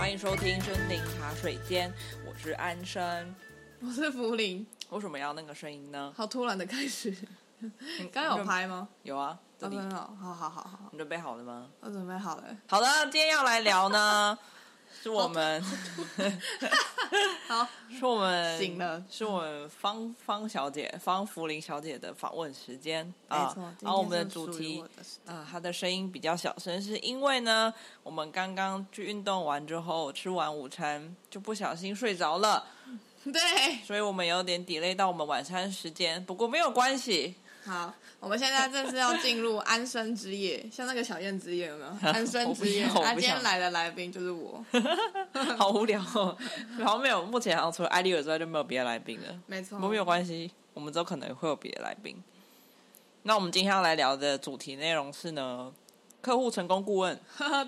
欢迎收听森林茶水间，我是安生，我是福林。为什么要那个声音呢？好突然的开始，刚有拍吗？有啊，真的好，好好好好。你准备好了吗？我准备好了。好的，今天要来聊呢，是我们，好，是我们醒了，是我们方方小姐方福林小姐的访问时间啊。然后我们的主题啊，她的声音比较小声，是因为呢，我们刚刚去运动完之后，吃完午餐就不小心睡着了。对，所以我们有点 delay 到我们晚餐时间，不过没有关系。好，我们现在正式要进入安生之夜，像那个小燕之夜有没有？安生之夜，他今天来的来宾就是我，好无聊哦。然后没有，目前好像除了艾丽尔之外就没有别的来宾了。没错，不过没有关系，我们都可能会有别的来宾。那我们今天要来聊的主题内容是呢，客户成功顾问。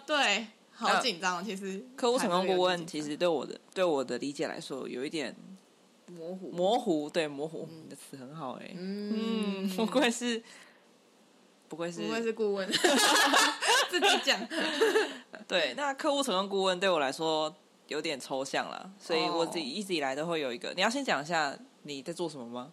对。好紧张，哦，其实客户成功顾问其实对我的对我的理解来说有一点模糊，模糊，对模糊，嗯、你的词很好哎，欸，嗯，不愧是不愧是。不愧是顾问，自己讲，对，那客户成功顾问对我来说有点抽象了，所以我自己一直以来都会有一个，你要先讲一下你在做什么吗？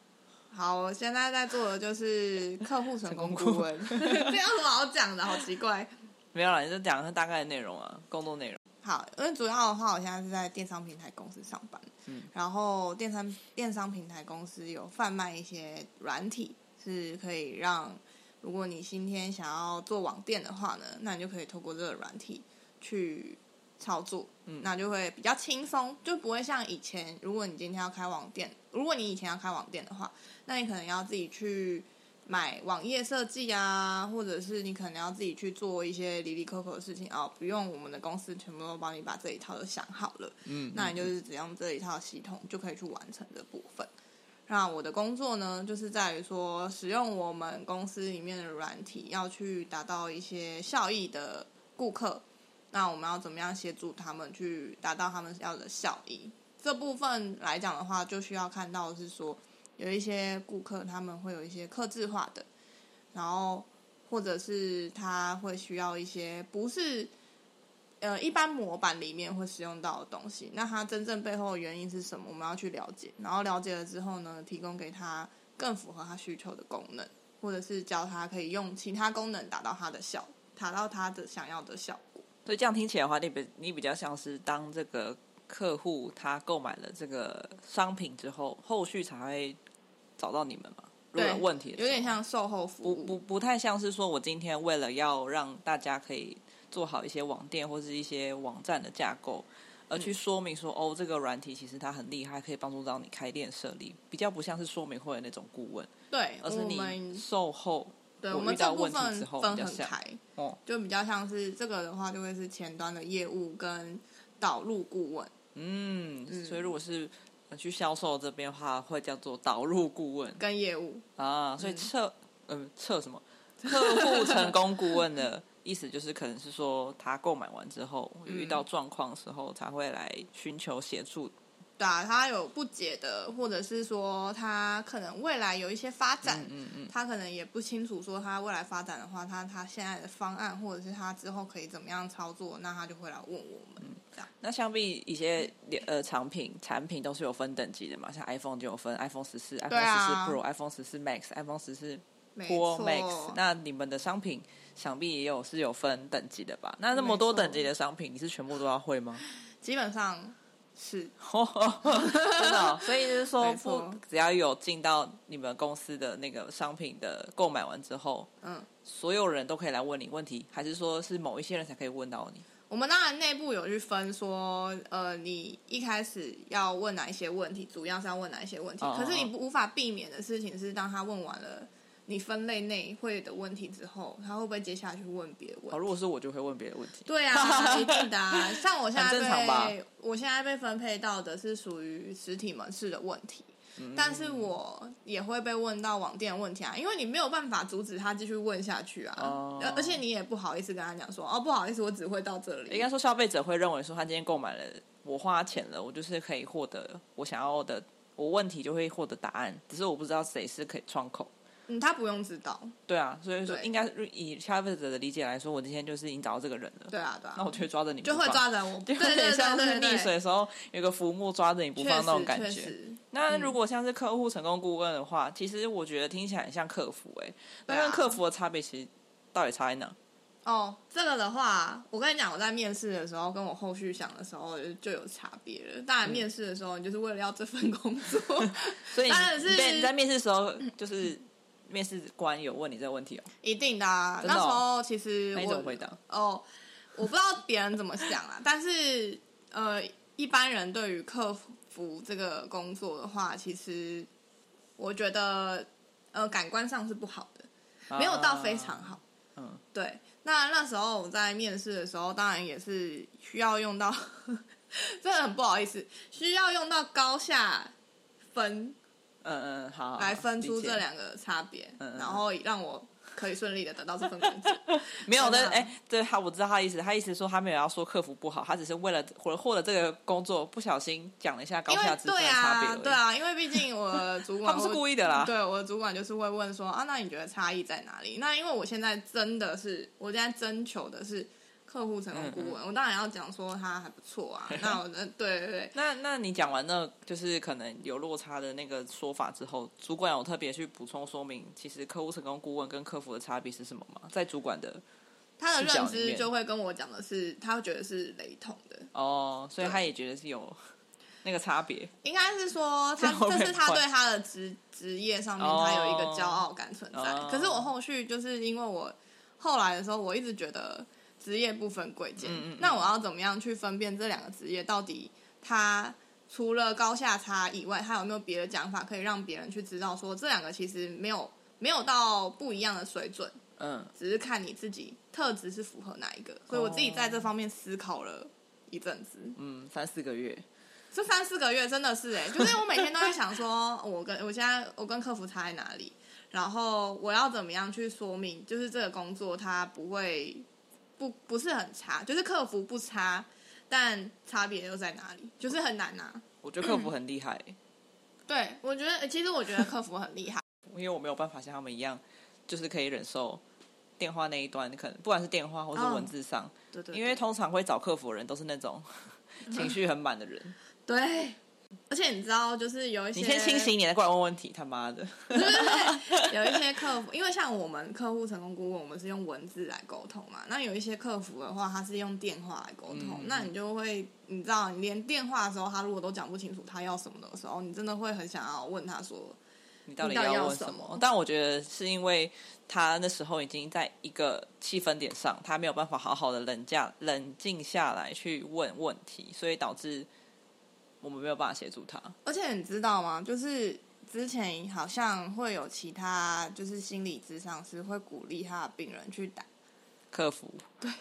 好，我现在在做的就是客户成功顾问，这样有什么好讲的？好奇怪。没有了，你就讲一下大概的内容啊，工作内容。好，因为主要的话，我现在是在电商平台公司上班。嗯，然后电商电商平台公司有贩卖一些软体，是可以让如果你今天想要做网店的话呢，那你就可以透过这个软体去操作，嗯，那就会比较轻松，就不会像以前，如果你今天要开网店，如果你以前要开网店的话，那你可能要自己去。买网页设计啊，或者是你可能要自己去做一些里里扣扣的事情哦，不用我们的公司全部都帮你把这一套都想好了，嗯，那你就是只用这一套系统就可以去完成的部分。那我的工作呢，就是在于说使用我们公司里面的软体，要去达到一些效益的顾客，那我们要怎么样协助他们去达到他们要的效益？这部分来讲的话，就需要看到是说。有一些顾客他们会有一些客制化的，然后或者是他会需要一些不是呃一般模板里面会使用到的东西，那他真正背后的原因是什么？我们要去了解，然后了解了之后呢，提供给他更符合他需求的功能，或者是教他可以用其他功能达到他的效，达到他的想要的效果。所以这样听起来的话，你比你比较像是当这个客户他购买了这个商品之后，后续才会。找到你们嘛？如果有问题的，有点像售后服务，不不不太像是说我今天为了要让大家可以做好一些网店或是一些网站的架构，而去说明说、嗯、哦，这个软体其实它很厉害，可以帮助到你开店设立，比较不像是说明会的那种顾问，对，而是你售后，对我们这部分分很开，哦，就比较像是这个的话，就会是前端的业务跟导入顾问，嗯，嗯，所以如果是。去销售这边的话，会叫做导入顾问跟业务啊，所以测嗯测、呃、什么 客户成功顾问的意思就是，可能是说他购买完之后遇到状况的时候，才会来寻求协助。对啊，他有不解的，或者是说他可能未来有一些发展，嗯嗯，嗯，他可能也不清楚说他未来发展的话，他他现在的方案，或者是他之后可以怎么样操作，那他就会来问我们。嗯、这样。那相比一些呃产品产品都是有分等级的嘛，像 iPhone 就有分 iPhone 十四、iPhone 十四 Pro、iPhone 十四 Max、iPhone 十四 Pro Max。那你们的商品想必也有是有分等级的吧？那那么多等级的商品，你是全部都要会吗？基本上。是，真的、哦，所以就是说，不只要有进到你们公司的那个商品的购买完之后，嗯，所有人都可以来问你问题，还是说是某一些人才可以问到你？我们当然内部有去分说，呃，你一开始要问哪一些问题，主要是要问哪一些问题，哦、可是你不无法避免的事情是，当他问完了。你分类内会的问题之后，他会不会接下来去问别的问题？如果是我，就会问别的问题。对啊，一定的啊。像我现在被我现在被分配到的是属于实体门市的问题，嗯，但是我也会被问到网店的问题啊，因为你没有办法阻止他继续问下去啊，哦，而且你也不好意思跟他讲说，哦，不好意思，我只会到这里。应该说，消费者会认为说，他今天购买了，我花钱了，我就是可以获得我想要的，我问题就会获得答案，只是我不知道谁是可以窗口。嗯，他不用知道。对啊，所以说应该以消费者的理解来说，我今天就是已经找到这个人了。对啊，对啊。那我就会抓着你，就会抓着我，对对对，像是溺水的时候有个浮木抓着你不放那种感觉。那如果像是客户成功顾问的话，其实我觉得听起来很像客服哎。那跟客服的差别其实到底差在哪？哦，这个的话，我跟你讲，我在面试的时候，跟我后续想的时候就有差别了。当然，面试的时候，你就是为了要这份工作，所以你你在面试的时候就是。面试官有问你这个问题哦？一定的啊。那时候其实我怎么回答？哦，我不知道别人怎么想啊。但是呃，一般人对于客服这个工作的话，其实我觉得呃感官上是不好的，没有到非常好。嗯，对。那那时候我在面试的时候，当然也是需要用到，真的很不好意思，需要用到高下分。嗯嗯，好，好，来分出这两个差别，然后让我可以顺利的得到这份工作。没有的，哎，对他，我知道他意思，他意思说他没有要说客服不好，他只是为了获获得这个工作，不小心讲了一下高下之分的差别。对啊，因为毕竟我的主管 他不是故意的啦。对，我的主管就是会问说啊，那你觉得差异在哪里？那因为我现在真的是，我现在征求的是。客户成功顾问，嗯嗯，我当然要讲说他还不错啊。那我的对对对，那那你讲完那，就是可能有落差的那个说法之后，主管有特别去补充说明，其实客户成功顾问跟客服的差别是什么吗？在主管的他的认知就会跟我讲的是，他会觉得是雷同的哦，所以他也觉得是有那个差别。应该是说他这，这是他对他的职职业上面他有一个骄傲感存在。哦，可是我后续就是因为我后来的时候，我一直觉得。职业不分贵贱，嗯嗯嗯，那我要怎么样去分辨这两个职业到底它除了高下差以外，它有没有别的讲法可以让别人去知道说这两个其实没有没有到不一样的水准，嗯，只是看你自己特质是符合哪一个。所以我自己在这方面思考了一阵子，嗯，三四个月，这三四个月真的是哎，就是我每天都在想说，我跟我现在我跟客服差在哪里，然后我要怎么样去说明，就是这个工作它不会。不不是很差，就是客服不差，但差别又在哪里？就是很难呐、啊。我觉得客服很厉害。对，我觉得其实我觉得客服很厉害，因为我没有办法像他们一样，就是可以忍受电话那一端，可能不管是电话或是文字上，哦、对，对对。因为通常会找客服的人都是那种 情绪很满的人。对。而且你知道，就是有一些你先清醒一点，过来问问题，他妈的，对对对，有一些客服，因为像我们客户成功顾问，我们是用文字来沟通嘛。那有一些客服的话，他是用电话来沟通，嗯、那你就会，你知道，你连电话的时候，他如果都讲不清楚他要什么的时候，你真的会很想要问他说，你到底要问什么？什么，但我觉得是因为他那时候已经在一个气氛点上，他没有办法好好的冷静冷静下来去问问题，所以导致。我们没有办法协助他，而且你知道吗？就是之前好像会有其他，就是心理咨商师会鼓励他的病人去打客服，对，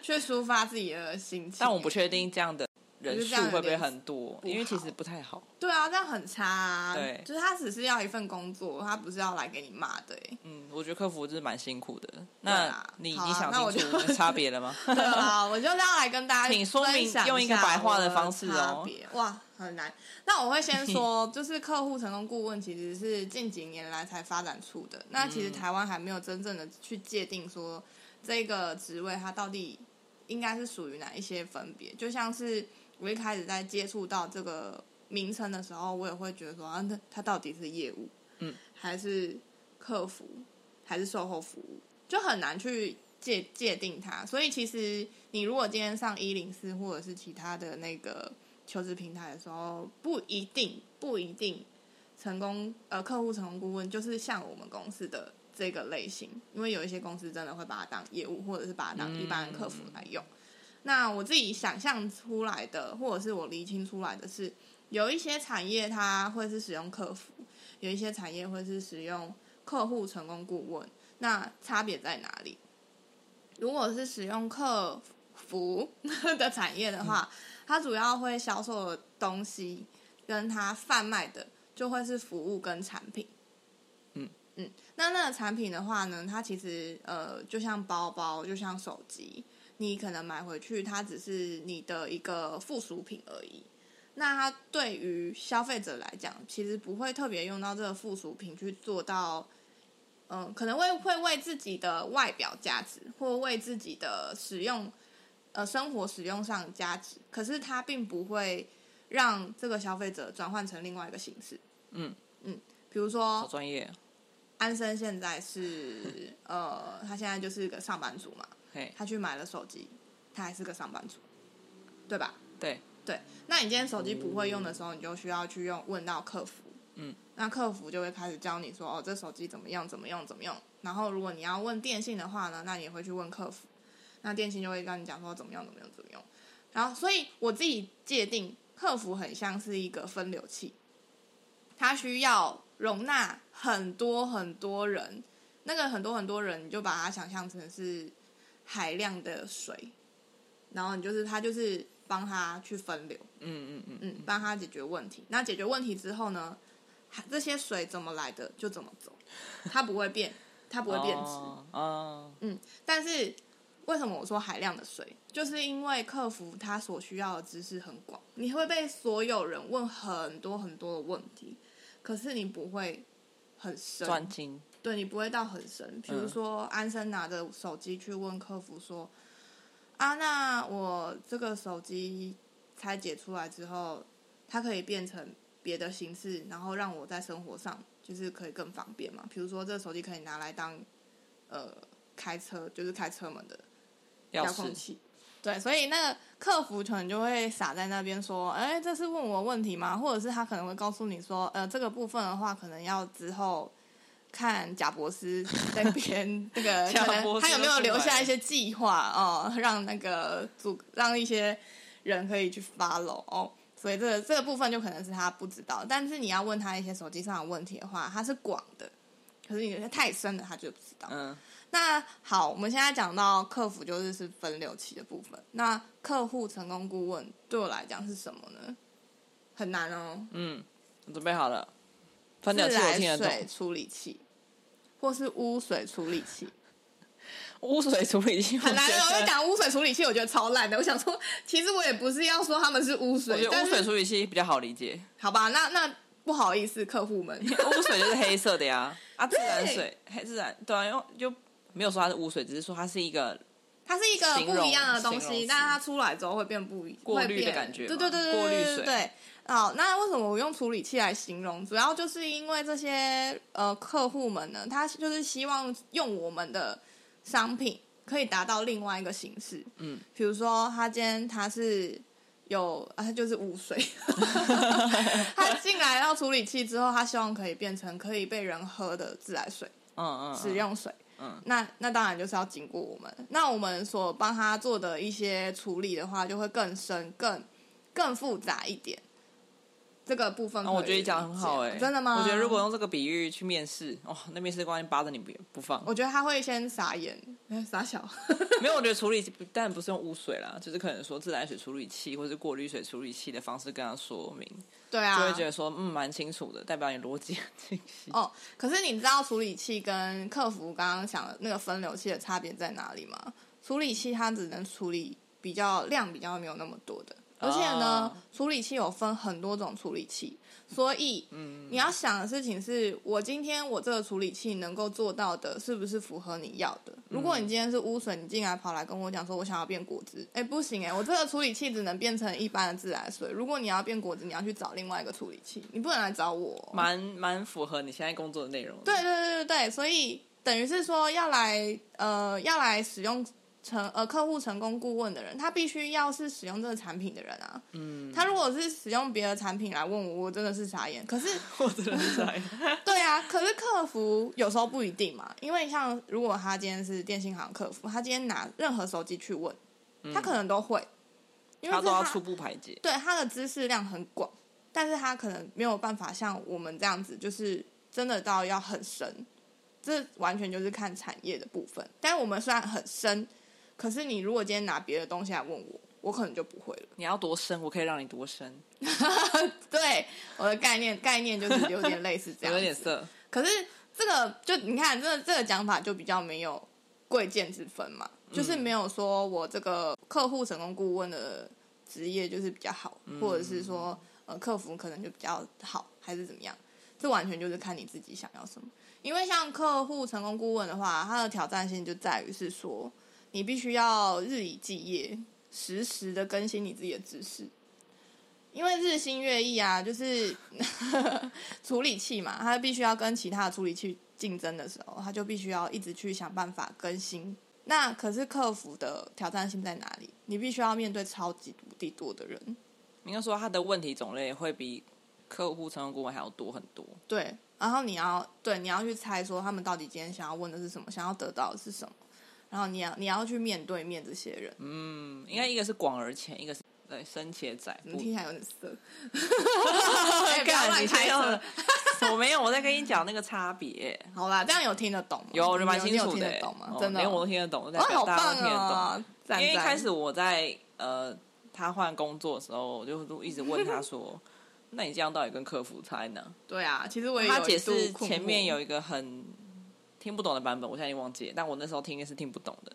去抒发自己的心情。但我不确定这样的。人数会不会很多？因为其实不太好。对啊，这样很差啊。对，就是他只是要一份工作，他不是要来给你骂的。嗯，我觉得客服就是蛮辛苦的。那你你想清楚差别了吗？对啊，我就要来跟大家请说明，用一个白话的方式哦。哇，很难。那我会先说，就是客户成功顾问其实是近几年来才发展出的。那其实台湾还没有真正的去界定说这个职位它到底应该是属于哪一些分别，就像是。我一开始在接触到这个名称的时候，我也会觉得说啊，那它到底是业务，嗯，还是客服，还是售后服务，就很难去界界定它。所以其实你如果今天上一零四或者是其他的那个求职平台的时候，不一定不一定成功呃，客户成功顾问就是像我们公司的这个类型，因为有一些公司真的会把它当业务，或者是把它当一般的客服来用。嗯那我自己想象出来的，或者是我厘清出来的是，有一些产业它会是使用客服，有一些产业会是使用客户成功顾问。那差别在哪里？如果是使用客服的产业的话，它主要会销售的东西，跟它贩卖的就会是服务跟产品。嗯嗯，那那个产品的话呢，它其实呃，就像包包，就像手机。你可能买回去，它只是你的一个附属品而已。那它对于消费者来讲，其实不会特别用到这个附属品去做到，嗯、呃，可能会会为自己的外表价值，或为自己的使用，呃，生活使用上价值。可是它并不会让这个消费者转换成另外一个形式。嗯嗯，比如说，好专业。安生现在是呃，他现在就是个上班族嘛。嘿，他去买了手机，他还是个上班族，对吧？对对。那你今天手机不会用的时候，你就需要去用问到客服。嗯。那客服就会开始教你说，哦，这手机怎么用？怎么用？怎么用？然后如果你要问电信的话呢，那你也会去问客服。那电信就会跟你讲说怎么样？怎么样？怎么用？然后，所以我自己界定，客服很像是一个分流器，它需要。容纳很多很多人，那个很多很多人，你就把它想象成是海量的水，然后你就是他就是帮他去分流，嗯嗯嗯嗯，帮他解决问题。那解决问题之后呢，这些水怎么来的就怎么走，它不会变，它不会变质。哦，哦，嗯，但是为什么我说海量的水？就是因为客服他所需要的知识很广，你会被所有人问很多很多的问题。可是你不会很深，专精，对，你不会到很深。比如说，安生拿着手机去问客服说：“嗯、啊，那我这个手机拆解出来之后，它可以变成别的形式，然后让我在生活上就是可以更方便嘛？比如说，这个手机可以拿来当呃开车，就是开车门的遥控器。”对，所以那个客服可能就会傻在那边说：“哎，这是问我问题吗？”或者是他可能会告诉你说：“呃，这个部分的话，可能要之后看贾伯斯 那边那个，可能他有没有留下一些计划哦，让那个组让一些人可以去 follow 哦。所以这个这个部分就可能是他不知道。但是你要问他一些手机上的问题的话，他是广的，可是有些太深的，他就不知道。嗯。那好，我们现在讲到客服就是是分流期的部分。那客户成功顾问对我来讲是什么呢？很难哦。嗯，我准备好了。分流器我听得懂。自来水处理器，或是污水处理器。污水处理器 很难哦。我跟你讲污水处理器，我觉得超烂的。我想说，其实我也不是要说他们是污水，我觉得污水处理器比较好理解。好吧，那那不好意思，客户们，污水就是黑色的呀。啊，自然水黑自然对啊，因为就。没有说它是污水，只是说它是一个，它是一个不一样的东西，但是它出来之后会变不一，过滤的感觉，对对对对过滤水。对，好，那为什么我用处理器来形容？主要就是因为这些呃客户们呢，他就是希望用我们的商品可以达到另外一个形式，嗯，比如说他今天他是有啊，他就是污水，他进来到处理器之后，他希望可以变成可以被人喝的自来水，嗯嗯，使用水。嗯，那那当然就是要经过我们。那我们所帮他做的一些处理的话，就会更深、更更复杂一点。这个部分，我觉得你讲很好哎，真的吗？我觉得如果用这个比喻去面试，哦，那面试官扒着你不不放。我觉得他会先傻眼，傻小。没有，我觉得处理当然不是用污水啦，就是可能说自来水处理器或者是过滤水处理器的方式跟他说明。对啊，就会觉得说嗯蛮清楚的，代表你逻辑很清晰。哦，可是你知道处理器跟客服刚刚讲的那个分流器的差别在哪里吗？处理器它只能处理比较量比较没有那么多的。而且呢，处理器有分很多种处理器，所以你要想的事情是，我今天我这个处理器能够做到的，是不是符合你要的？如果你今天是污水，你进来跑来跟我讲说，我想要变果汁，哎，不行哎，我这个处理器只能变成一般的自来水。如果你要变果汁，你要去找另外一个处理器，你不能来找我。蛮蛮符合你现在工作的内容。对对对对对，所以等于是说要来呃要来使用。成呃，客户成功顾问的人，他必须要是使用这个产品的人啊。嗯，他如果是使用别的产品来问我，我真的是傻眼。可是 我真的是傻眼。对啊，可是客服有时候不一定嘛，因为像如果他今天是电信行客服，他今天拿任何手机去问，他可能都会，因为他，他都要初步排解。对，他的知识量很广，但是他可能没有办法像我们这样子，就是真的到要很深。这完全就是看产业的部分。但我们虽然很深。可是你如果今天拿别的东西来问我，我可能就不会了。你要多深，我可以让你多深。对，我的概念概念就是有点类似这样，有点色。可是这个就你看，这个这个讲法就比较没有贵贱之分嘛，就是没有说我这个客户成功顾问的职业就是比较好，嗯、或者是说呃客服可能就比较好，还是怎么样？这完全就是看你自己想要什么。因为像客户成功顾问的话，它的挑战性就在于是说，你必须要日以继夜，实时的更新你自己的知识。因为日新月异啊，就是 处理器嘛，它必须要跟其他的处理器竞争的时候，它就必须要一直去想办法更新。那可是客服的挑战性在哪里？你必须要面对超级无敌多的人。应该说，他的问题种类会比客户成功顾问还要多很多。对，然后你要对你要去猜说他们到底今天想要问的是什么，想要得到的是什么，然后你要你要去面对面这些人。嗯，应该一个是广而浅，一个是。对，深且窄，你听起来有点色。不要乱猜测。我没有，我在跟你讲那个差别。好啦，这样有听得懂吗？有，我就蛮清楚的。懂吗？真的，连我都听得懂，大家都听得懂。因为一开始我在呃，他换工作的时候，我就都一直问他说：“ 那你这样到底跟客服差在哪？”对啊，其实我也他解释前面有一个很听不懂的版本，我现在已经忘记了，但我那时候听的是听不懂的。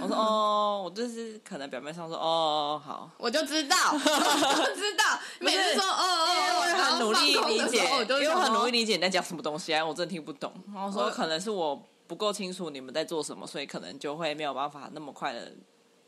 我说哦，我就是可能表面上说哦好，我就知道，我就知道，每次说哦哦，我很努力理解，因为我很努力理解你在讲什么东西啊，我真的听不懂。然后说可能是我不够清楚你们在做什么，所以可能就会没有办法那么快的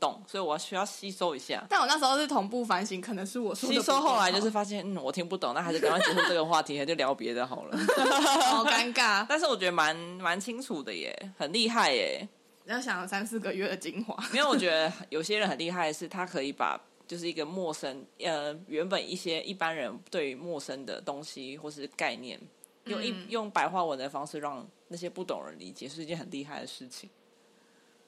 懂，所以我需要吸收一下。但我那时候是同步反省，可能是我说吸收，后来就是发现嗯我听不懂，那还是赶快结束这个话题，还就聊别的好了。好尴尬，但是我觉得蛮蛮清楚的耶，很厉害耶。要想了三四个月的精华，因为我觉得有些人很厉害的是，他可以把就是一个陌生呃原本一些一般人对于陌生的东西或是概念，用一、嗯、用白话文的方式让那些不懂人理解，是一件很厉害的事情。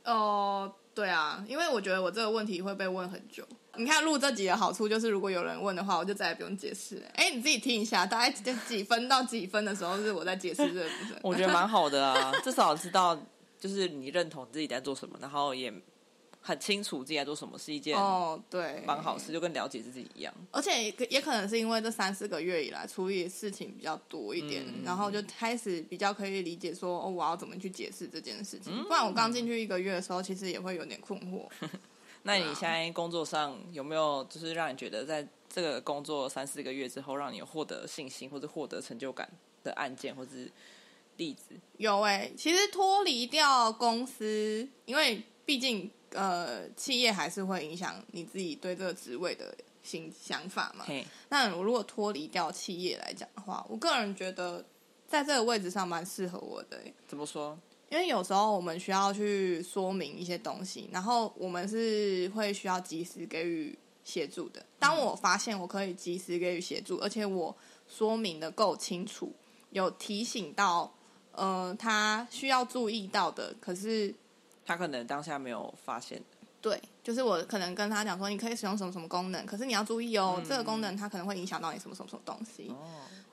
哦、呃，对啊，因为我觉得我这个问题会被问很久。你看录这集的好处就是，如果有人问的话，我就再也不用解释。哎，你自己听一下，大概几分到几分的时候是我在解释这个部分。我觉得蛮好的啊，至少知道。就是你认同自己在做什么，然后也很清楚自己在做什么，是一件哦，对，蛮好事，就跟了解自己一样。而且也也可能是因为这三四个月以来处理事情比较多一点，嗯、然后就开始比较可以理解说，哦，我要怎么去解释这件事情。嗯、不然我刚进去一个月的时候，其实也会有点困惑。那你现在工作上有没有就是让你觉得在这个工作三四个月之后，让你获得信心或者获得成就感的案件，或者是？例子有哎、欸，其实脱离掉公司，因为毕竟呃，企业还是会影响你自己对这个职位的新想法嘛。那我如果脱离掉企业来讲的话，我个人觉得在这个位置上蛮适合我的、欸。怎么说？因为有时候我们需要去说明一些东西，然后我们是会需要及时给予协助的。当我发现我可以及时给予协助，而且我说明的够清楚，有提醒到。呃，他需要注意到的，可是他可能当下没有发现。对，就是我可能跟他讲说，你可以使用什么什么功能，可是你要注意哦，嗯、这个功能它可能会影响到你什么什么什么东西。哦。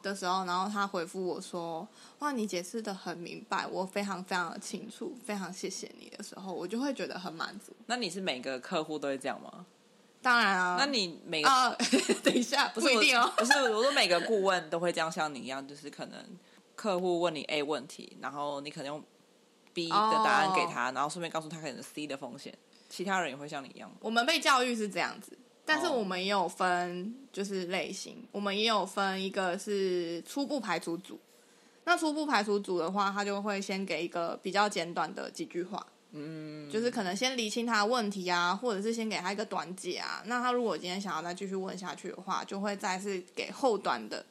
的时候，然后他回复我说：“哇，你解释的很明白，我非常非常的清楚，非常谢谢你。”的时候，我就会觉得很满足。那你是每个客户都会这样吗？当然啊。那你每个……啊、等一下，不，不一定哦。不是，我说每个顾问都会这样，像你一样，就是可能。客户问你 A 问题，然后你可能用 B 的答案给他，oh. 然后顺便告诉他可能 C 的风险。其他人也会像你一样。我们被教育是这样子，但是我们也有分就是类型，oh. 我们也有分一个是初步排除组。那初步排除组的话，他就会先给一个比较简短的几句话，嗯，mm. 就是可能先厘清他的问题啊，或者是先给他一个短解啊。那他如果今天想要再继续问下去的话，就会再次给后端的。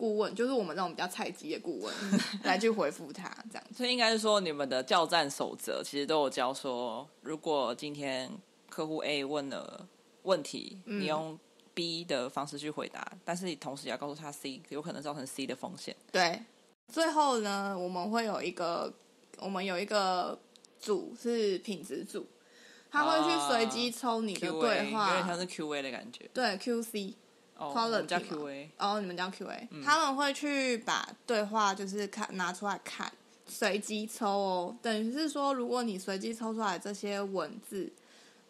顾问 就是我们这种比较菜鸡的顾问 来去回复他这样，所以应该是说你们的叫战守则其实都有教说，如果今天客户 A 问了问题，嗯、你用 B 的方式去回答，但是你同时也要告诉他 C 有可能造成 C 的风险。对，最后呢，我们会有一个我们有一个组是品质组，他会去随机抽你的对话，有点像是 QA 的感觉。对，QC。哦，Quality 我们叫 QA。哦，你们叫 QA。嗯、他们会去把对话就是看拿出来看，随机抽哦。等于是说，如果你随机抽出来这些文字，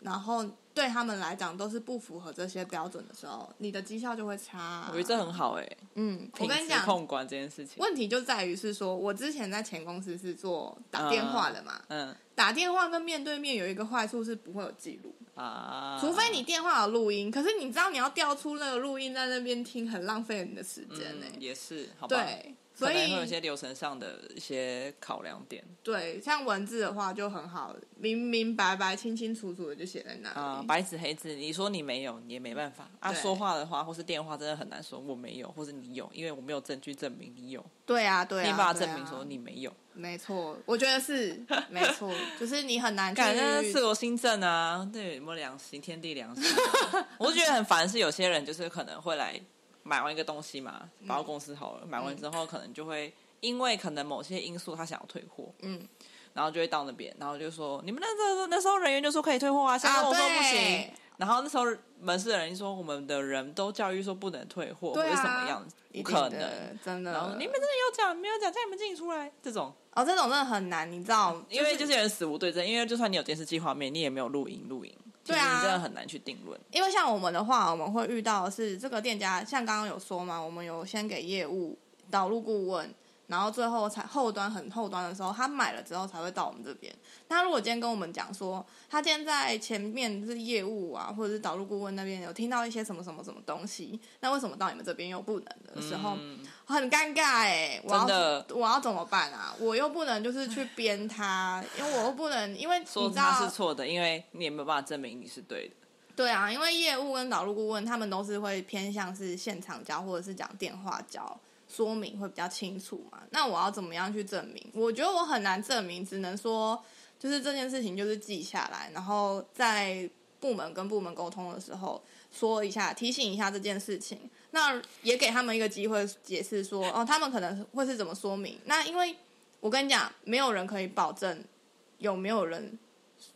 然后对他们来讲都是不符合这些标准的时候，你的绩效就会差啊。我觉得这很好哎、欸。嗯，我跟你讲，控管这件事情，问题就在于是说，我之前在前公司是做打电话的嘛。嗯。打电话跟面对面有一个坏处是不会有记录啊，除非你电话有录音。可是你知道你要调出那个录音在那边听，很浪费你的时间呢、欸嗯。也是，好吧。对。所以会有一些流程上的一些考量点。对，像文字的话就很好，明明白白、清清楚楚的就写在那里。啊、呃，白纸黑字，你说你没有，你也没办法。啊，说话的话或是电话真的很难说我没有，或是你有，因为我没有证据证明你有。对啊，对啊。你把它证明说你没有。没错，我觉得是没错，就是你很难。感觉自我心证啊，对，有没有良心？天地良心。我就觉得很烦，是有些人就是可能会来。买完一个东西嘛，包括公司好了，嗯、买完之后可能就会因为可能某些因素，他想要退货，嗯，然后就会到那边，然后就说你们那时候那时候人员就说可以退货啊，现在我说不行，啊、然后那时候门市的人说我们的人都教育说不能退货，或者什么样子，不可能，真的，然后你们真的有讲没有讲，叫你们自己出来，这种。哦，这种真的很难，你知道，就是、因为就是有人死无对证，因为就算你有电视机画面，你也没有录音录影。对啊，真的很难去定论。因为像我们的话，我们会遇到的是这个店家，像刚刚有说嘛，我们有先给业务导入顾问。然后最后才后端很后端的时候，他买了之后才会到我们这边。那如果今天跟我们讲说，他今天在前面是业务啊，或者是导入顾问那边有听到一些什么什么什么东西，那为什么到你们这边又不能的时候，嗯、很尴尬哎！我要我要怎么办啊？我又不能就是去编他，因为我又不能因为你知道说他是错的，因为你也没有办法证明你是对的。对啊，因为业务跟导入顾问他们都是会偏向是现场教或者是讲电话教。说明会比较清楚嘛？那我要怎么样去证明？我觉得我很难证明，只能说就是这件事情就是记下来，然后在部门跟部门沟通的时候说一下，提醒一下这件事情。那也给他们一个机会解释说，哦，他们可能会是怎么说明？那因为我跟你讲，没有人可以保证有没有人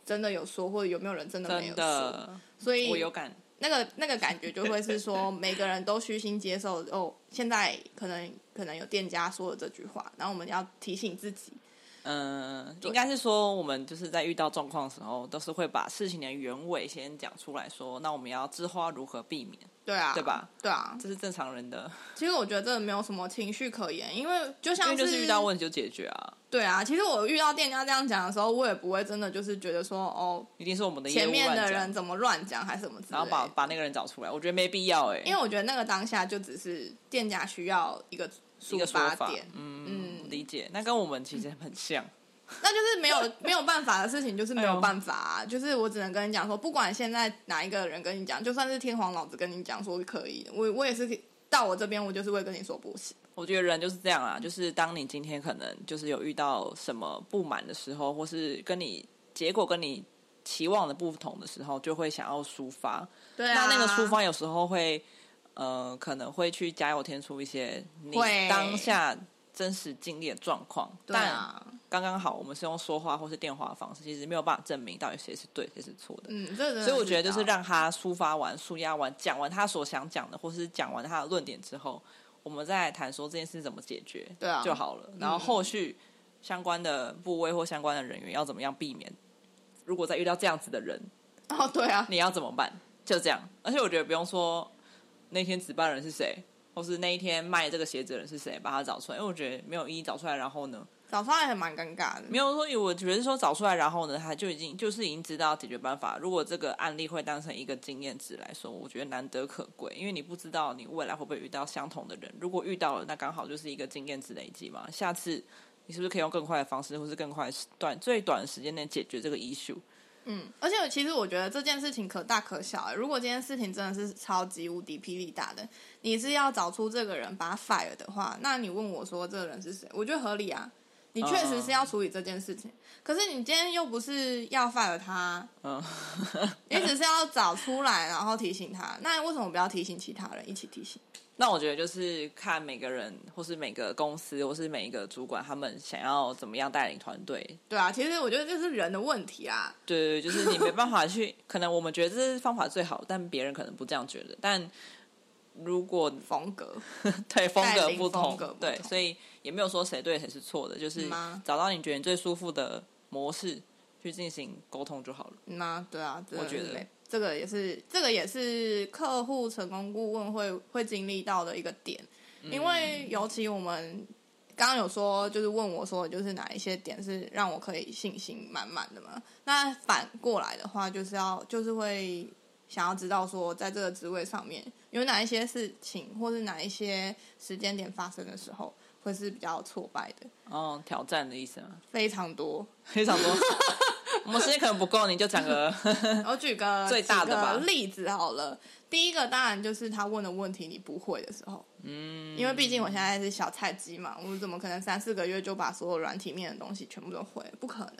真的有说，或者有没有人真的没有说，所以我有感。那个那个感觉就会是说，每个人都虚心接受哦。现在可能可能有店家说了这句话，然后我们要提醒自己。嗯，应该是说我们就是在遇到状况的时候，都是会把事情的原委先讲出来说，那我们要知道如何避免。对啊，对吧？对啊，这是正常人的。其实我觉得这没有什么情绪可言，因为就像是，就是遇到问题就解决啊。对啊，其实我遇到店家这样讲的时候，我也不会真的就是觉得说哦，一定是我们的前面的人怎么乱讲还是什么，然后把把那个人找出来，我觉得没必要哎、欸。因为我觉得那个当下就只是店家需要一个一个说法，嗯嗯，理解。那跟我们其实很像。那就是没有没有办法的事情，就是没有办法啊。哎、就是我只能跟你讲说，不管现在哪一个人跟你讲，就算是天皇老子跟你讲说可以，我我也是到我这边，我就是会跟你说不行。我觉得人就是这样啊，就是当你今天可能就是有遇到什么不满的时候，或是跟你结果跟你期望的不同的时候，就会想要抒发。对啊。那那个抒发有时候会呃，可能会去加油添醋一些你当下真实经历的状况。对啊。但刚刚好，我们是用说话或是电话的方式，其实没有办法证明到底谁是对，谁是错的。嗯，这所以我觉得就是让他抒发完、抒压完、讲完他所想讲的，或是讲完他的论点之后，我们再来谈说这件事怎么解决，对啊，就好了。然后后续相关的部位或相关的人员要怎么样避免？如果再遇到这样子的人，哦，对啊，你要怎么办？就这样。而且我觉得不用说那天值班人是谁，或是那一天卖这个鞋子的人是谁，把他找出来，因为我觉得没有一一找出来，然后呢？找出来还蛮尴尬的。没有说，我觉得说找出来，然后呢，他就已经就是已经知道解决办法。如果这个案例会当成一个经验值来说，我觉得难得可贵，因为你不知道你未来会不会遇到相同的人。如果遇到了，那刚好就是一个经验值累积嘛。下次你是不是可以用更快的方式，或是更快短最短的时间内解决这个 issue？嗯，而且其实我觉得这件事情可大可小。如果这件事情真的是超级无敌霹雳大的，你是要找出这个人把他 fire 的话，那你问我说这个人是谁？我觉得合理啊。你确实是要处理这件事情，uh, 可是你今天又不是要 fire 他，嗯，uh, 你只是要找出来，然后提醒他。那为什么不要提醒其他人一起提醒？那我觉得就是看每个人，或是每个公司，或是每一个主管，他们想要怎么样带领团队。对啊，其实我觉得这是人的问题啊。对对，就是你没办法去，可能我们觉得这是方法最好，但别人可能不这样觉得。但如果风格。对风格不同，对，所以也没有说谁对谁是错的，就是找到你觉得你最舒服的模式去进行沟通就好了。那对啊，我觉得。这个也是这个也是客户成功顾问会会经历到的一个点，因为尤其我们刚刚有说，就是问我说，就是哪一些点是让我可以信心满满的嘛？那反过来的话，就是要就是会想要知道说，在这个职位上面有哪一些事情，或是哪一些时间点发生的时候，会是比较挫败的。哦，挑战的意思吗？非常多，非常多。我们时间可能不够，你就讲个。我举个 最大的例子好了。第一个当然就是他问的问题你不会的时候，嗯，因为毕竟我现在是小菜鸡嘛，我怎么可能三四个月就把所有软体面的东西全部都会？不可能。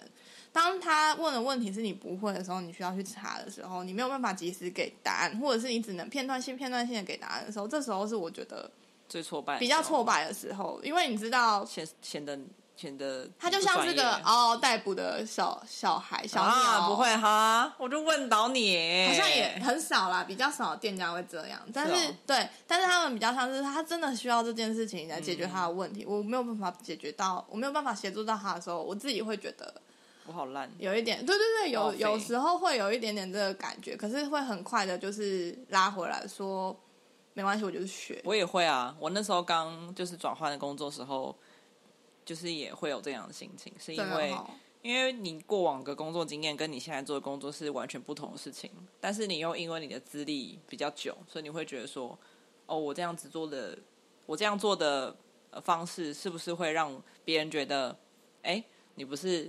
当他问的问题是你不会的时候，你需要去查的时候，你没有办法及时给答案，或者是你只能片段性、片段性的给答案的时候，这时候是我觉得最挫败、比较挫败的时候，因为你知道显显得。显得他就像是个嗷嗷待哺的小小孩，小鸟、啊、不会哈，我就问倒你，好像也很少啦，比较少店家会这样，但是，对，但是他们比较像是他真的需要这件事情来解决他的问题，嗯、我没有办法解决到，我没有办法协助到他的时候，我自己会觉得我好烂，有一点，对对对，有有时候会有一点点这个感觉，可是会很快的，就是拉回来说没关系，我就是学，我也会啊，我那时候刚就是转换的工作时候。就是也会有这样的心情，是因为因为你过往的工作经验跟你现在做的工作是完全不同的事情，但是你又因为你的资历比较久，所以你会觉得说，哦，我这样子做的，我这样做的方式是不是会让别人觉得，哎，你不是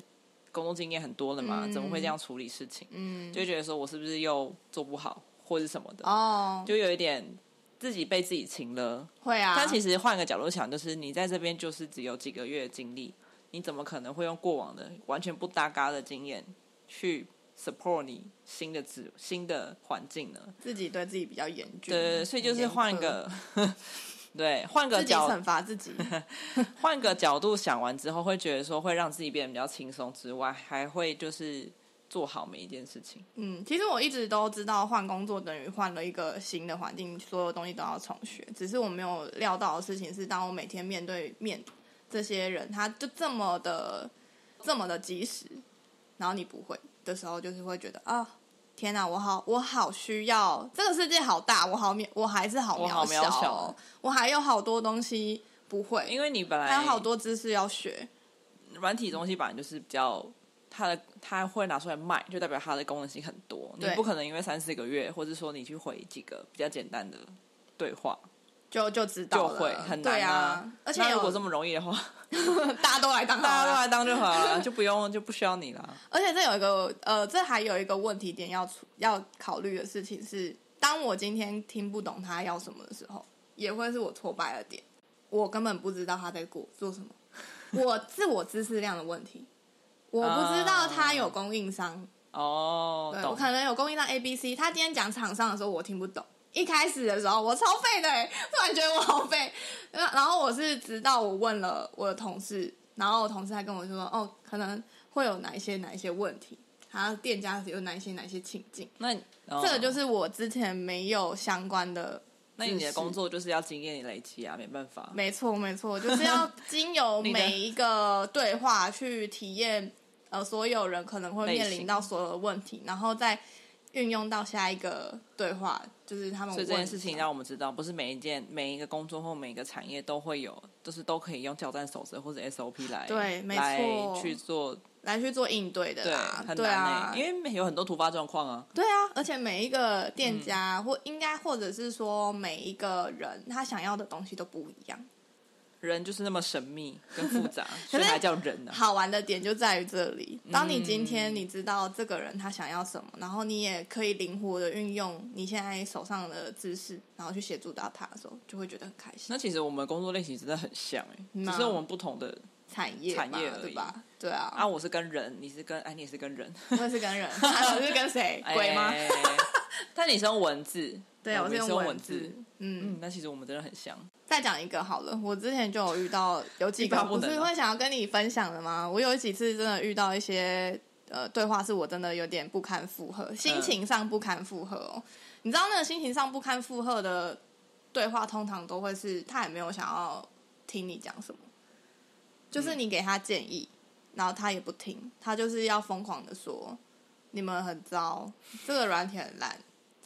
工作经验很多了嘛？怎么会这样处理事情？嗯，就觉得说我是不是又做不好，或者什么的？哦，就有一点。自己被自己擒了，会啊。但其实换个角度想，就是你在这边就是只有几个月的经历，你怎么可能会用过往的完全不搭嘎的经验去 support 你新的职新的环境呢？自己对自己比较严峻，对，所以就是换一个，对，换个角惩罚自己，换个角度想完之后，会觉得说会让自己变得比较轻松之外，还会就是。做好每一件事情。嗯，其实我一直都知道，换工作等于换了一个新的环境，所有东西都要重学。只是我没有料到的事情是，当我每天面对面这些人，他就这么的、这么的及时，然后你不会的时候，就是会觉得啊，天哪，我好，我好需要这个世界好大，我好渺，我还是好渺小，渺小，我还有好多东西不会，因为你本来还有好多知识要学，软体东西本来就是比较。它的它会拿出来卖，就代表它的功能性很多。你不可能因为三四个月，或者说你去回几个比较简单的对话，就就知道就会很难啊。啊而且如果这么容易的话，大家都来当，大家都来当就好了，就不用就不需要你了。而且这有一个呃，这还有一个问题点要要考虑的事情是，当我今天听不懂他要什么的时候，也会是我挫败的点。我根本不知道他在做做什么，我自我知识量的问题。我不知道他有供应商哦，对，我可能有供应商 A、B、C。他今天讲厂商的时候，我听不懂。一开始的时候，我超废的，突然觉得我好废。然后我是直到我问了我的同事，然后我同事还跟我说：“哦，可能会有哪一些哪一些问题，他店家有哪一些哪一些情境。”那、哦、这个就是我之前没有相关的。那你的工作就是要经验累积啊，没办法。没错，没错，就是要 经由每一个对话去体验，呃，所有人可能会面临到所有的问题，然后再运用到下一个对话，就是他们。所以这件事情让我们知道，不是每一件、每一个工作或每一个产业都会有，就是都可以用挑战守则或者 SOP 来对，没错，来去做。来去做应对的啦，对，对啊，因为有很多突发状况啊。对啊，而且每一个店家、嗯、或应该或者是说每一个人，他想要的东西都不一样。人就是那么神秘 跟复杂，所以还叫人呢、啊。好玩的点就在于这里，当你今天你知道这个人他想要什么，嗯、然后你也可以灵活的运用你现在手上的知识，然后去协助到他的时候，就会觉得很开心。那其实我们工作类型真的很像哎、欸，只是我们不同的。产业产业对吧？对啊。啊，我是跟人，你是跟哎，你也是跟人，我也是跟人，我是跟谁？鬼吗？但你是用文字，对，我是用文字。嗯嗯，那其实我们真的很像。再讲一个好了，我之前就有遇到有几 个不是会想要跟你分享的吗？我有几次真的遇到一些呃对话，是我真的有点不堪负荷，心情上不堪负荷哦。你知道那个心情上不堪负荷的对话，通常都会是他也没有想要听你讲什么。就是你给他建议，然后他也不听，他就是要疯狂的说，你们很糟，这个软体很烂，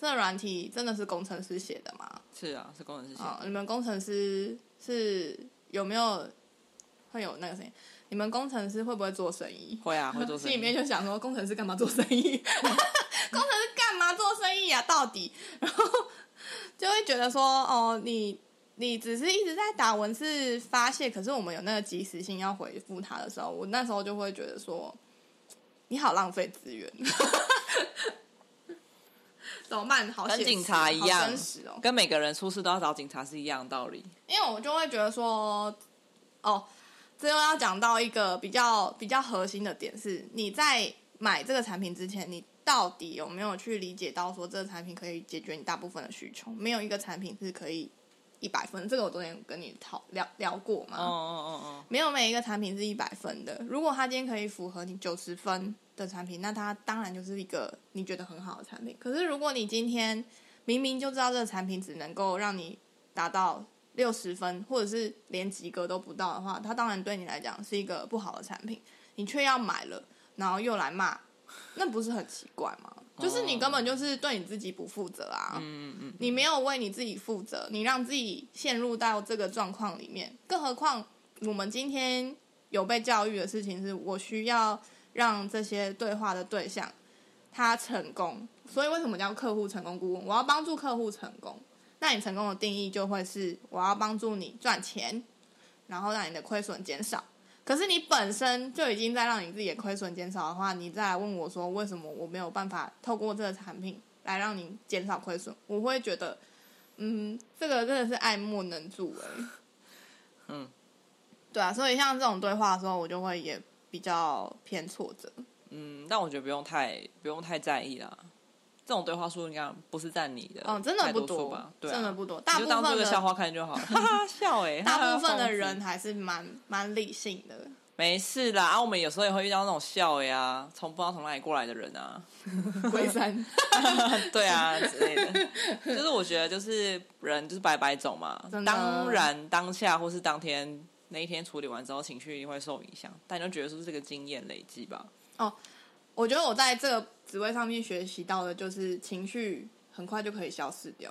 这个软体真的是工程师写的吗？是啊，是工程师写的。哦，你们工程师是有没有会有那个声音？你们工程师会不会做生意？会啊，会做生意。心里面就想说，工程师干嘛做生意？工程师干嘛做生意啊？到底，然后就会觉得说，哦，你你只是一直在打文字发泄，可是我们有那个及时性要回复他的时候，我那时候就会觉得说，你好浪费资源。怎么办？好，跟警察一样，真实哦，跟每个人出事都要找警察是一样的道理。因为我就会觉得说，哦。这又要讲到一个比较比较核心的点是，你在买这个产品之前，你到底有没有去理解到说这个产品可以解决你大部分的需求？没有一个产品是可以一百分，这个我昨天跟你讨聊聊过嘛。哦哦哦哦。没有每一个产品是一百分的。如果它今天可以符合你九十分的产品，那它当然就是一个你觉得很好的产品。可是如果你今天明明就知道这个产品只能够让你达到。六十分，或者是连及格都不到的话，它当然对你来讲是一个不好的产品，你却要买了，然后又来骂，那不是很奇怪吗？就是你根本就是对你自己不负责啊！嗯嗯，你没有为你自己负责，你让自己陷入到这个状况里面。更何况我们今天有被教育的事情是，我需要让这些对话的对象他成功，所以为什么叫客户成功顾问？我要帮助客户成功。那你成功的定义就会是我要帮助你赚钱，然后让你的亏损减少。可是你本身就已经在让你自己的亏损减少的话，你再来问我说为什么我没有办法透过这个产品来让你减少亏损？我会觉得，嗯，这个真的是爱莫能助哎。嗯，对啊，所以像这种对话的时候，我就会也比较偏挫折。嗯，但我觉得不用太不用太在意啦。这种对话数应该不是占你的，嗯，真的不多吧？对啊，真的不多。大部分当做个笑话看就好了，哈哈，笑哎。大部分的人还是蛮蛮理性的。没事啦，啊，我们有时候也会遇到那种笑呀，从不知道从哪里过来的人啊，龟山，对啊之类的。就是我觉得，就是人就是白白走嘛。当然，当下或是当天那一天处理完之后，情绪一定会受影响，但你就觉得说是这个经验累积吧。哦。我觉得我在这个职位上面学习到的就是情绪很快就可以消失掉，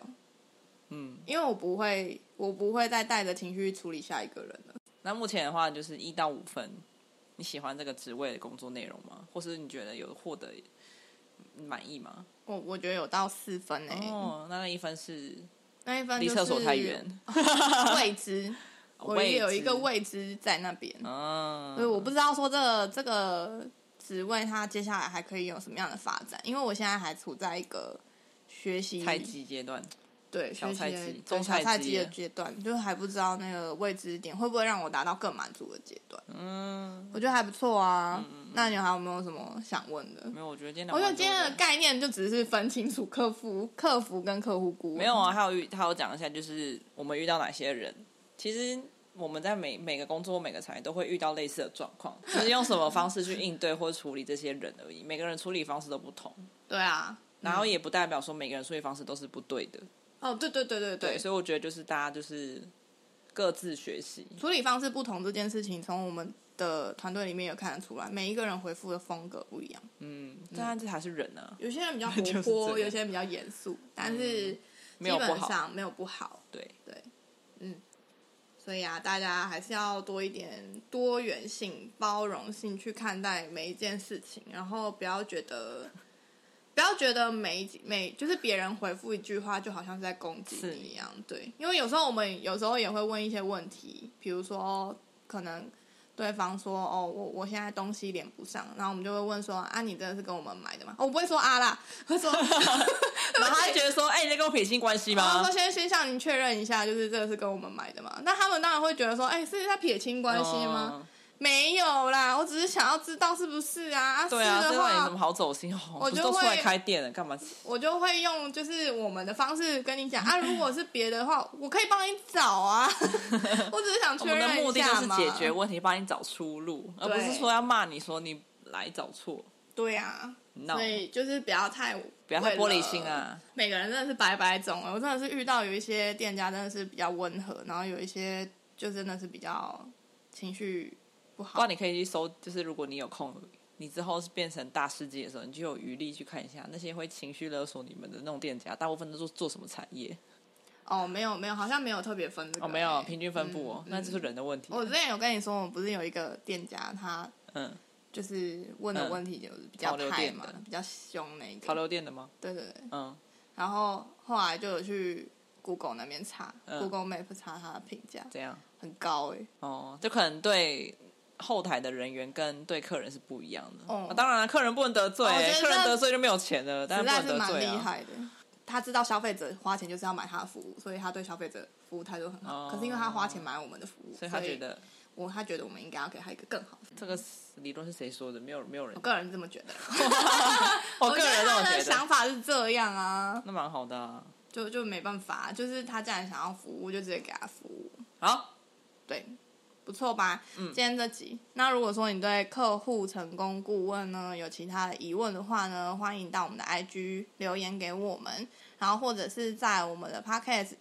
嗯，因为我不会，我不会再带着情绪处理下一个人了。那目前的话就是一到五分，你喜欢这个职位的工作内容吗？或是你觉得有获得满意吗？我我觉得有到四分诶、欸。哦，那那一分是那一分离厕所太远，未知，我也有一个未知在那边，嗯，所以我不知道说这个这个。职位他接下来还可以有什么样的发展？因为我现在还处在一个学习菜鸡阶段，对，小菜鸡、中菜鸡的阶段，就是还不知道那个未知点会不会让我达到更满足的阶段。嗯，我觉得还不错啊。嗯、那你还有没有什么想问的？没有，我觉得今天我觉得今天的概念就只是分清楚客服、客服跟客户顾问。没有啊，还有还有讲一下，就是我们遇到哪些人，其实。我们在每每个工作、每个产业都会遇到类似的状况，只是用什么方式去应对或处理这些人而已。每个人处理方式都不同。对啊，然后也不代表说每个人处理方式都是不对的。哦，对对对对对，对，所以我觉得就是大家就是各自学习，处理方式不同这件事情，从我们的团队里面也看得出来，每一个人回复的风格不一样。嗯，但这还是人呢、啊，有些人比较 活泼，有些人比较严肃，但是基本上没有不好。对对，嗯。所以啊，大家还是要多一点多元性、包容性去看待每一件事情，然后不要觉得，不要觉得每每就是别人回复一句话就好像是在攻击你一样。对，因为有时候我们有时候也会问一些问题，比如说可能。对方说：“哦，我我现在东西连不上。”然后我们就会问说：“啊，你真的是跟我们买的吗？”我不会说啊啦，会说 然后他觉得说：“哎，你在跟我撇清关系吗？”我说：“先先向您确认一下，就是这个是跟我们买的嘛？”那他们当然会觉得说：“哎，是在撇清关系吗？”哦没有啦，我只是想要知道是不是啊？对啊，是的话有什么好走心哦？我就会出来开店了，干嘛？我就会用就是我们的方式跟你讲啊。如果是别的话，我可以帮你找啊。我只是想确认一下嘛。我们的目的就是解决问题，帮你找出路，而不是说要骂你说你来找错。对啊，no. 所以就是不要太不要太玻璃心啊。每个人真的是百百种，我真的是遇到有一些店家真的是比较温和，然后有一些就真的是比较情绪。不，不然你可以去搜，就是如果你有空你之后是变成大师级的时候，你就有余力去看一下那些会情绪勒索你们的那种店家，大部分都是做什么产业？哦，没有没有，好像没有特别分这个。哦，没有平均分布哦，嗯、那就是人的问题。我之前有跟你说，我不是有一个店家，他嗯，就是问的问题就是比较派嘛，比较凶那个。潮流店的吗？对对对，嗯。然后后来就有去 Google 那边查、嗯、，Google Map 查他的评价，怎样？很高哎。哦，就可能对。后台的人员跟对客人是不一样的。哦，啊、当然了，客人不能得罪，哦、客人得罪就没有钱了。但是不能得罪啊。蛮厉害的，他知道消费者花钱就是要买他的服务，所以他对消费者服务态度很好。哦、可是因为他花钱买我们的服务，所以他觉得我他觉得我们应该要给他一个更好的。这个理论是谁说的？没有没有人。我个人这么觉得。我个人这么觉得。想法是这样啊。那蛮好的啊。就就没办法，就是他既然想要服务，就直接给他服务。好，对。不错吧？嗯，今天这集。那如果说你对客户成功顾问呢有其他的疑问的话呢，欢迎到我们的 IG 留言给我们，然后或者是在我们的 Podcast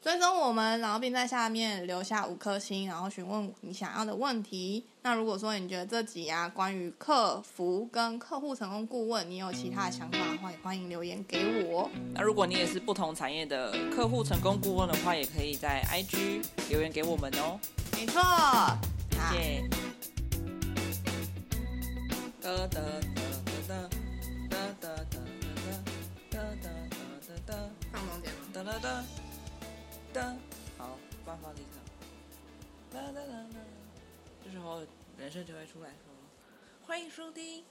追踪我们，然后并在下面留下五颗星，然后询问你想要的问题。那如果说你觉得这集啊关于客服跟客户成功顾问，你有其他的想法的话，也欢迎留言给我。那如果你也是不同产业的客户成功顾问的话，也可以在 IG 留言给我们哦。没错，谢谢。放重点吗？好，放放地上。这时候人声就会出来说：“欢迎收听